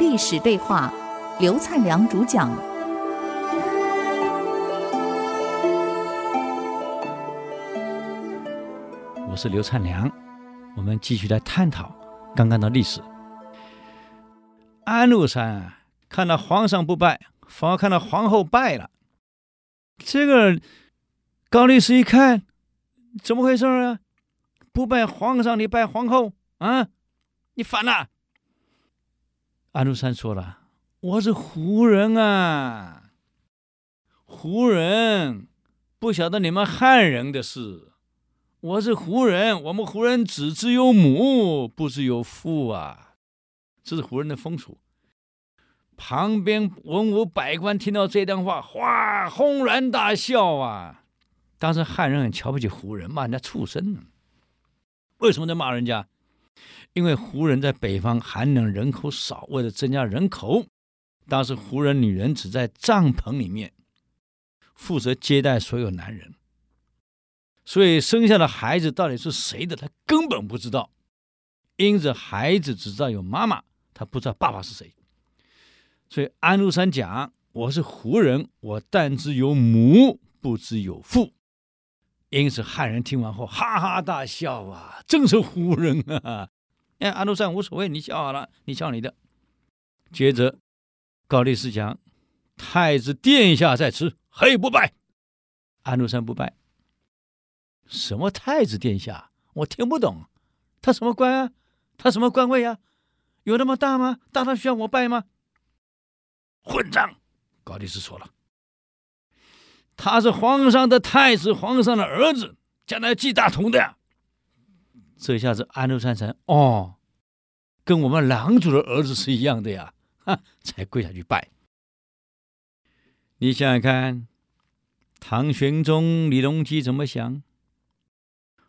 历史对话，刘灿良主讲。我是刘灿良，我们继续来探讨刚刚的历史。安禄山啊看到皇上不拜，反而看到皇后拜了。这个高力士一看，怎么回事啊？不拜皇上，你拜皇后啊？你反了！安禄山说了：“我是胡人啊，胡人不晓得你们汉人的事。我是胡人，我们胡人只知有母，不知有父啊，这是胡人的风俗。”旁边文武百官听到这段话，哗，轰然大笑啊！当时汉人很瞧不起胡人，骂人家畜生呢。为什么在骂人家？因为胡人在北方寒冷，人口少，为了增加人口，当时胡人女人只在帐篷里面负责接待所有男人，所以生下的孩子到底是谁的，他根本不知道。因此，孩子只知道有妈妈，他不知道爸爸是谁。所以安禄山讲：“我是胡人，我但知有母，不知有父。”因此汉人听完后哈哈大笑啊，真是胡人啊！哎，安禄山无所谓，你笑好了，你笑你的。接着，高力士讲：“太子殿下在此，何以不拜？”安禄山不拜。什么太子殿下？我听不懂。他什么官啊？他什么官位啊？有那么大吗？大到需要我拜吗？混账！高力士说了，他是皇上的太子，皇上的儿子，将来继大统的。这下子安禄山才哦，跟我们狼主的儿子是一样的呀，哈，才跪下去拜。你想想看，唐玄宗李隆基怎么想？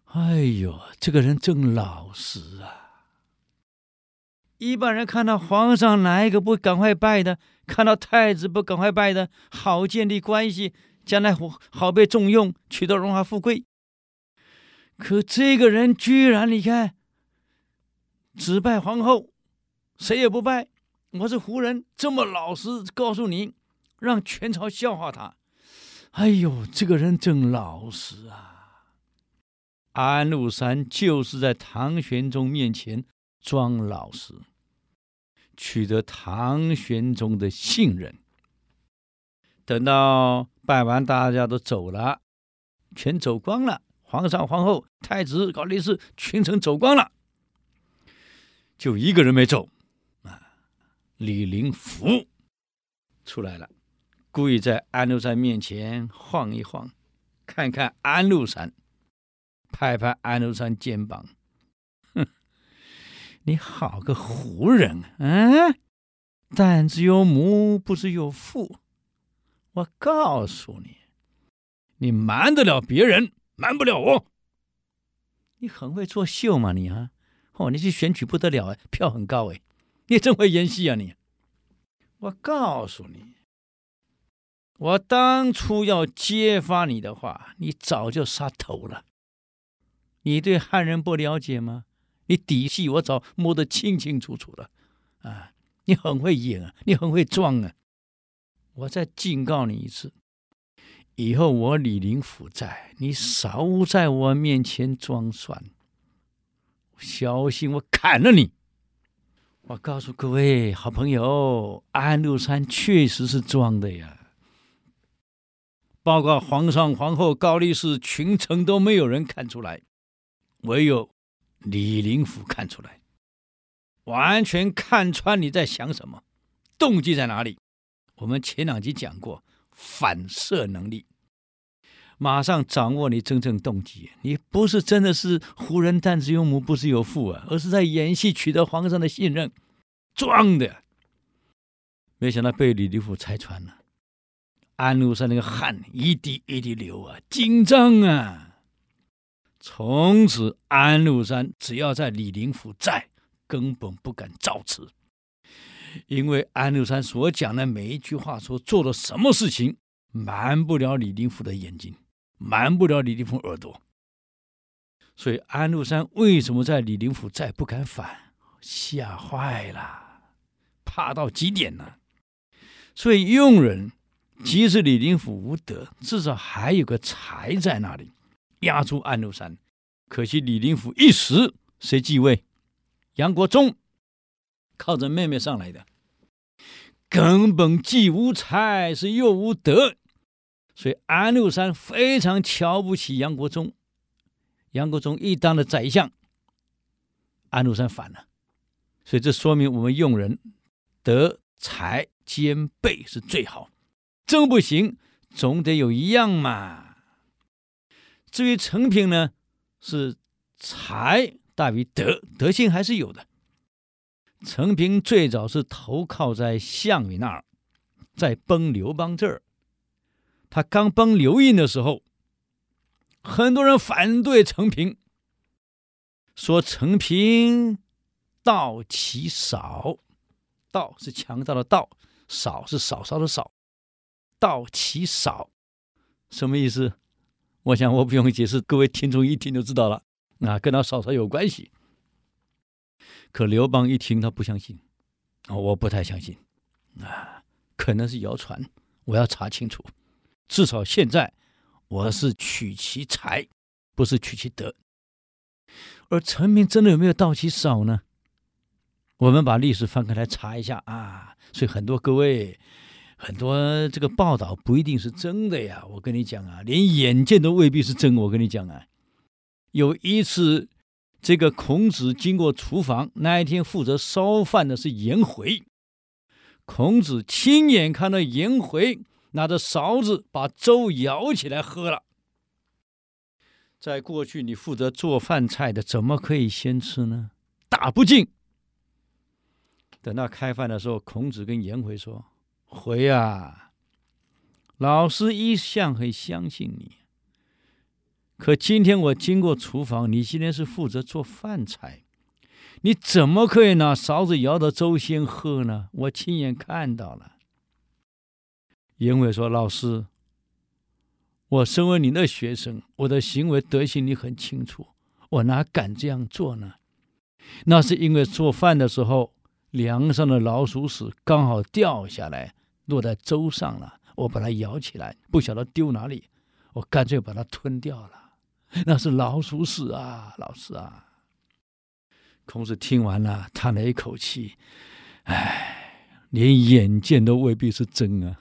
哎呦，这个人真老实啊！一般人看到皇上哪一个不赶快拜的？看到太子不赶快拜的，好建立关系，将来好被重用，取得荣华富贵。可这个人居然，你看，只拜皇后，谁也不拜。我是胡人，这么老实，告诉你，让全朝笑话他。哎呦，这个人真老实啊！安禄山就是在唐玄宗面前装老实，取得唐玄宗的信任。等到拜完，大家都走了，全走光了。皇上、皇后、太子、高力士，群臣走光了，就一个人没走，啊，李林甫出来了，故意在安禄山面前晃一晃，看看安禄山，拍拍安禄山肩膀，哼，你好个胡人，嗯，但知有母，不知有父，我告诉你，你瞒得了别人。瞒不了我，你很会作秀嘛你啊！哦，你去选举不得了哎，票很高哎，你真会演戏啊你！我告诉你，我当初要揭发你的话，你早就杀头了。你对汉人不了解吗？你底细我早摸得清清楚楚了啊！你很会演啊，你很会装啊！我再警告你一次。以后我李林甫在，你少在我面前装蒜，小心我砍了你！我告诉各位好朋友，安禄山确实是装的呀。包括皇上、皇后、高力士、群臣都没有人看出来，唯有李林甫看出来，完全看穿你在想什么，动机在哪里。我们前两集讲过。反射能力，马上掌握你真正动机。你不是真的是胡人，但知有母，不是有父啊，而是在演戏取得皇上的信任，装的。没想到被李林甫拆穿了，安禄山那个汗一滴一滴流啊，紧张啊。从此，安禄山只要在李林甫在，根本不敢造次。因为安禄山所讲的每一句话，所做的什么事情，瞒不了李林甫的眼睛，瞒不了李林甫耳朵。所以安禄山为什么在李林甫再不敢反？吓坏了，怕到极点了。所以用人即使李林甫无德，至少还有个才在那里压住安禄山。可惜李林甫一死，谁继位？杨国忠靠着妹妹上来的，根本既无才，是又无德。所以安禄山非常瞧不起杨国忠。杨国忠一当了宰相，安禄山反了。所以这说明我们用人德才兼备是最好，真不行，总得有一样嘛。至于陈平呢，是才大于德，德性还是有的。陈平最早是投靠在项羽那儿，在崩刘邦这儿。他刚崩刘印的时候，很多人反对陈平，说陈平。道其少，道是强盗的道，少是少少的少，道其少，什么意思？我想我不用解释，各位听众一听就知道了。啊，跟他少少有关系。可刘邦一听，他不相信，啊，我不太相信，啊，可能是谣传，我要查清楚。至少现在，我是取其才，不是取其德。而陈平真的有没有道奇少呢？我们把历史翻开来查一下啊，所以很多各位，很多这个报道不一定是真的呀。我跟你讲啊，连眼见都未必是真。我跟你讲啊，有一次，这个孔子经过厨房，那一天负责烧饭的是颜回，孔子亲眼看到颜回拿着勺子把粥舀起来喝了。在过去，你负责做饭菜的，怎么可以先吃呢？大不敬。等到开饭的时候，孔子跟颜回说：“回啊，老师一向很相信你。可今天我经过厨房，你今天是负责做饭菜，你怎么可以拿勺子舀的粥先喝呢？我亲眼看到了。”颜回说：“老师，我身为你的学生，我的行为德行你很清楚，我哪敢这样做呢？那是因为做饭的时候。”梁上的老鼠屎刚好掉下来，落在粥上了。我把它舀起来，不晓得丢哪里，我干脆把它吞掉了。那是老鼠屎啊，老师啊！孔子听完了，叹了一口气：“哎，连眼见都未必是真啊！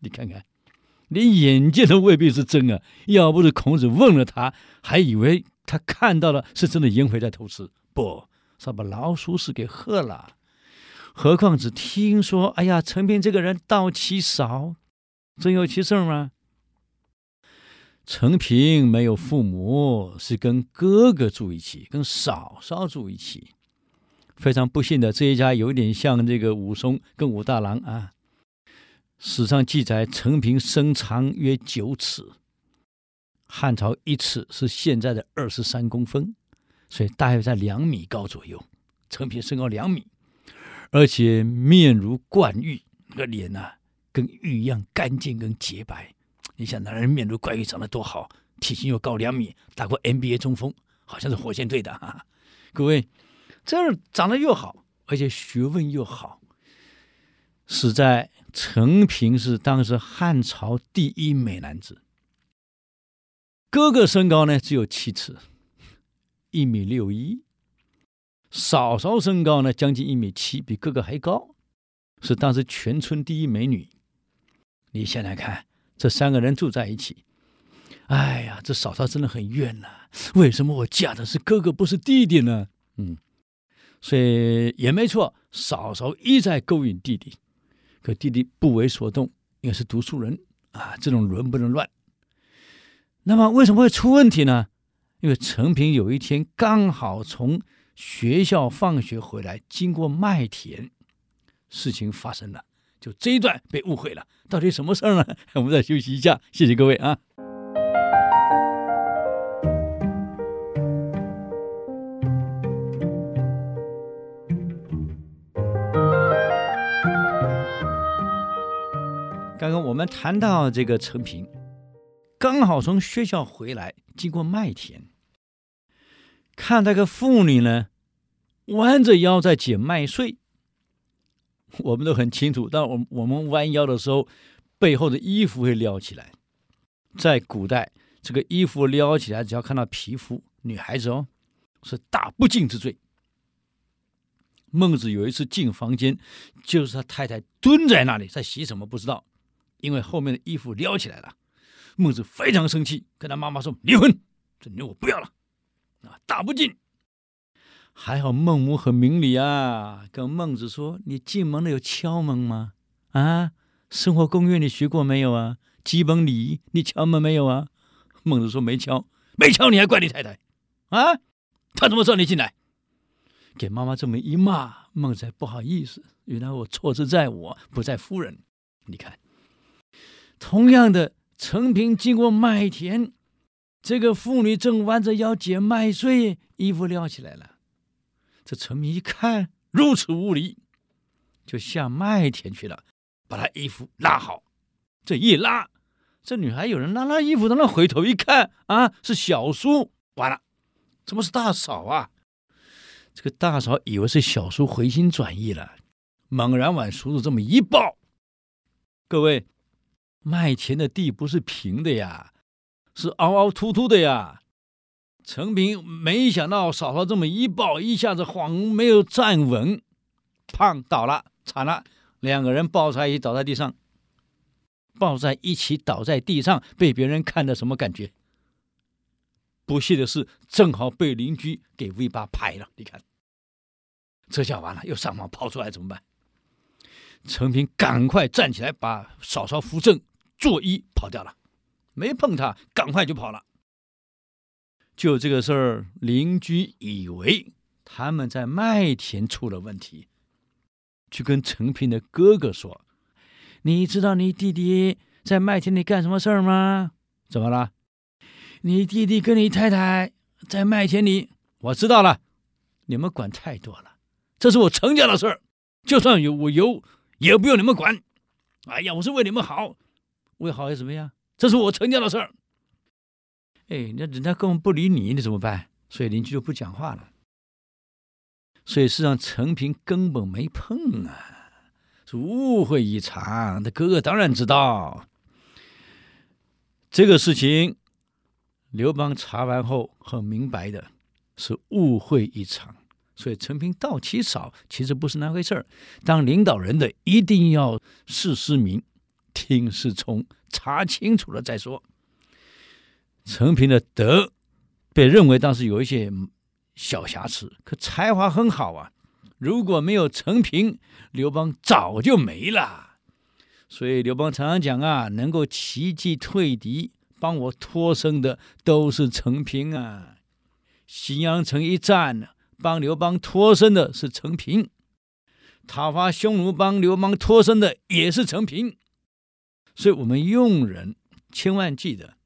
你看看，连眼见都未必是真啊！要不是孔子问了他，还以为他看到了是真的颜回在偷吃，不，是把老鼠屎给喝了。”何况只听说，哎呀，陈平这个人道奇少，真有其事吗？陈平没有父母，是跟哥哥住一起，跟嫂嫂住一起。非常不幸的，这一家有点像这个武松跟武大郎啊。史上记载，陈平身长约九尺，汉朝一尺是现在的二十三公分，所以大约在两米高左右。陈平身高两米。而且面如冠玉，那个脸呐、跟玉一样干净跟洁白。你想，男人面如冠玉，长得多好，体型又高两米，打过 NBA 中锋，好像是火箭队的哈。各位，这长得又好，而且学问又好，实在陈平是当时汉朝第一美男子。哥哥身高呢只有七尺，一米六一。嫂嫂身高呢，将近一米七，比哥哥还高，是当时全村第一美女。你想想看，这三个人住在一起，哎呀，这嫂嫂真的很怨呐、为什么我嫁的是哥哥，不是弟弟呢？嗯，所以也没错，嫂嫂一再勾引弟弟，可弟弟不为所动，因为是读书人啊，这种伦不能乱。那么为什么会出问题呢？因为陈平有一天刚好从学校放学回来，经过麦田，事情发生了，就这一段被误会了。到底什么事儿呢？我们再休息一下，谢谢各位啊。刚刚我们谈到这个陈平，刚好从学校回来，经过麦田。看那个妇女呢，弯着腰在捡麦穗。我们都很清楚，但我我们弯腰的时候，背后的衣服会撩起来。在古代，这个衣服撩起来，只要看到皮肤，女孩子哦，是大不敬之罪。孟子有一次进房间，就是他太太蹲在那里在洗什么不知道，因为后面的衣服撩起来了。孟子非常生气，跟他妈妈说：“离婚，这女我不要了，啊，大不敬。”还好孟母很明理啊，跟孟子说：“你进门了有敲门吗？啊，生活公约你学过没有啊？基本礼仪你敲门没有啊？”孟子说：“没敲，没敲你还怪你太太啊？他怎么知道你进来？”给妈妈这么一骂，孟子不好意思，原来我错之在我，不在夫人。你看，同样的，陈平经过麦田，这个妇女正弯着腰捡麦穗，衣服撩起来了。这陈明一看如此无礼，就下麦田去了，把他衣服拉好。这一拉，这女孩有人拉拉衣服，等她回头一看，啊，是小叔，完了，怎么是大嫂啊？这个大嫂以为是小叔回心转意了，猛然往叔叔这么一抱。各位，麦田的地不是平的呀，是凹凹凸凸的呀。陈平没想到嫂嫂这么一抱，一下子晃没有站稳，胖倒了，惨了，两个人抱在一起倒在地上，抱在一起倒在地上，被别人看的什么感觉？不幸的是，正好被邻居给 V 八拍了。你看，这下完了，又上网跑出来怎么办？陈平赶快站起来，把嫂嫂扶正，作揖跑掉了，没碰他，赶快就跑了。就这个事儿，邻居以为他们在麦田出了问题，去跟陈平的哥哥说：“你知道你弟弟在麦田里干什么事儿吗？怎么了？”你弟弟跟你太太在麦田里，我知道了。你们管太多了，这是我陈家的事儿，就算有我有，也不用你们管。哎呀，我是为你们好，为好又怎么样？这是我陈家的事儿。哎，那人家根本不理你，你怎么办？所以邻居就不讲话了。所以事实上，陈平根本没碰啊，是误会一场。他哥哥当然知道这个事情。刘邦查完后很明白的，是误会一场，所以陈平倒其少，其实不是那回事儿。当领导人的一定要事事明，听事从，查清楚了再说。陈平的德被认为当时有一些小瑕疵，可才华很好啊。如果没有陈平，刘邦早就没了。所以刘邦常常讲啊，能够奇迹退敌。帮我脱身的都是陈平啊！新阳城一战，帮刘邦脱身的是陈平；讨伐匈奴帮刘邦脱身的也是陈平。所以，我们用人千万记得，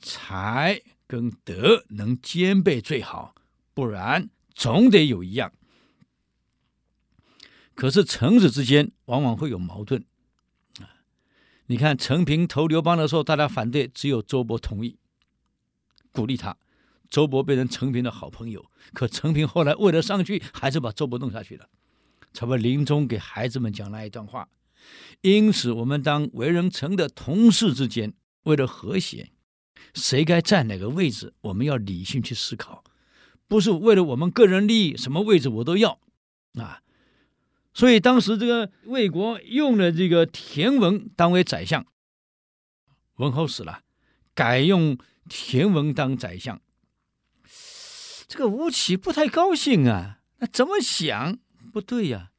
才跟德能兼备最好，不然总得有一样。可是，臣子之间往往会有矛盾啊。你看，陈平投刘邦的时候，大家反对，只有周勃同意，鼓励他。周勃变成陈平的好朋友。可陈平后来为了上去，还是把周勃弄下去了。差不多临终给孩子们讲那一段话。因此，我们当为人臣的同事之间，为了和谐，谁该站哪个位置，我们要理性去思考，不是为了我们个人利益，什么位置我都要啊。所以当时这个魏国用了这个田文当为宰相，文侯死了，改用田文当宰相。这个吴起不太高兴啊，那怎么想？不对呀，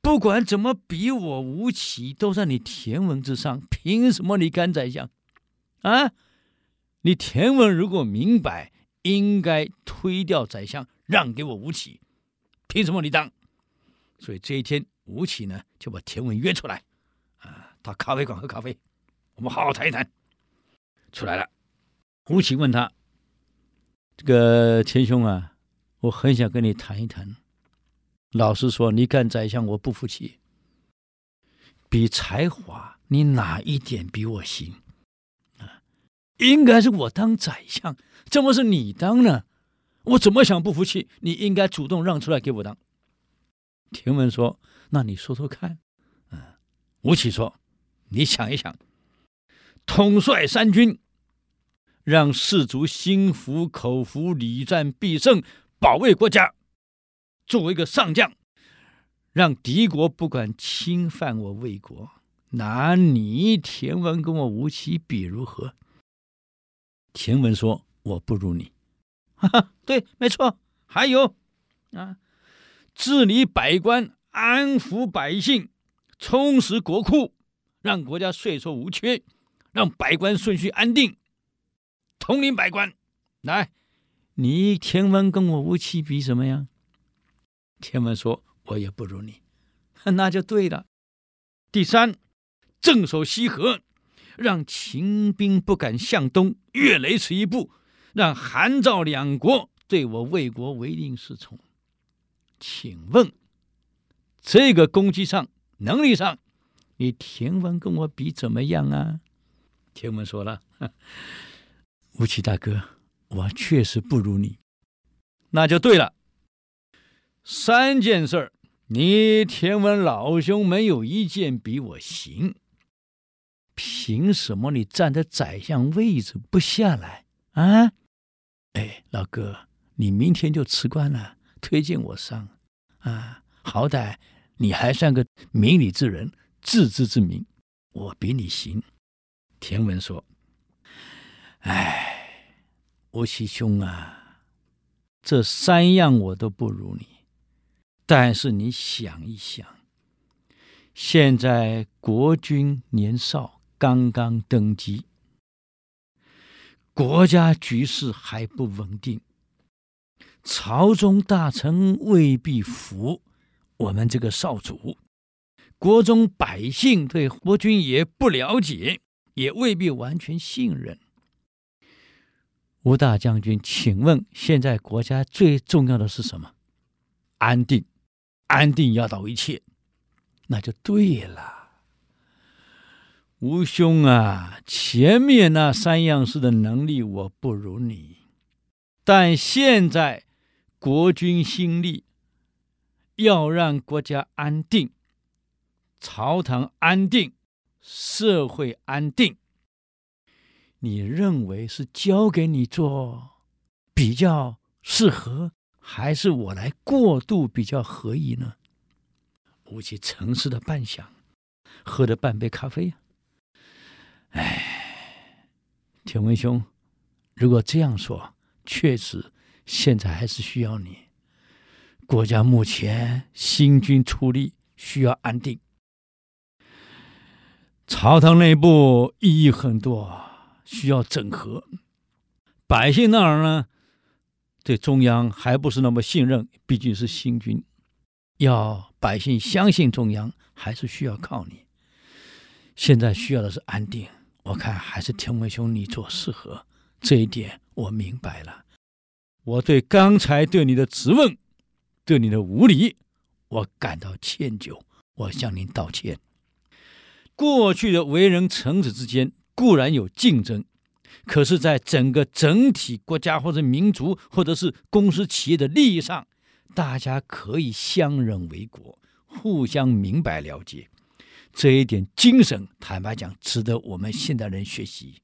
不管怎么比我吴起都在你田文之上，凭什么你干宰相？啊，你田文如果明白，应该推掉宰相，让给我吴起，凭什么你当？所以这一天，吴起呢就把田文约出来，啊，到咖啡馆喝咖啡，我们好好谈一谈。出来了，吴起问他：“这个田兄啊，我很想跟你谈一谈。老实说，你干宰相，我不服气。比才华，你哪一点比我行？应该是我当宰相，怎么是你当呢？我怎么想不服气？你应该主动让出来给我当。田文说：“那你说说看。”嗯，吴起说：“你想一想，统帅三军，让士卒心服口服，礼战必胜，保卫国家。作为一个上将，让敌国不敢侵犯我魏国。拿你田文跟我吴起比如何？”田文说：“我不如你。”哈哈，对，没错。还有啊。治理百官，安抚百姓，充实国库，让国家税收无缺，让百官顺序安定，统领百官。来，你田文跟我吴起比什么样？田文说：“我也不如你。”那就对了。第三，镇守西河，让秦兵不敢向东越雷池一步，让韩赵两国对我魏国唯命是从。请问，这个攻击上、能力上，你田文跟我比怎么样啊？田文说了：“ 吴起大哥，我确实不如你。那就对了。三件事儿，你田文老兄没有一件比我行。凭什么你站在宰相位置不下来啊？哎，老哥，你明天就辞官了。”推荐我上，啊，好歹你还算个明理之人，自知之明，我比你行。田文说：“哎，吴起兄啊，这三样我都不如你，但是你想一想，现在国君年少，刚刚登基，国家局势还不稳定。”朝中大臣未必服我们这个少主，国中百姓对国君也不了解，也未必完全信任。吴大将军，请问现在国家最重要的是什么？安定，安定压倒一切，那就对了。吴兄啊，前面那三样事的能力我不如你，但现在。国君心力，要让国家安定，朝堂安定，社会安定。你认为是交给你做比较适合，还是我来过渡比较合宜呢？吴起沉思了半晌，喝了半杯咖啡。哎，田文兄，如果这样说，确实。现在还是需要你。国家目前新军出力，需要安定。朝堂内部异议很多，需要整合。百姓那儿呢，对中央还不是那么信任，毕竟是新军。要百姓相信中央，还是需要靠你。现在需要的是安定，我看还是田文兄你做适合。这一点我明白了。我对刚才对你的质问，对你的无礼，我感到歉疚，我向您道歉。过去的为人臣子之间固然有竞争，可是，在整个整体国家或者民族或者是公司企业的利益上，大家可以相忍为国，互相明白了解。这一点精神，坦白讲，值得我们现代人学习。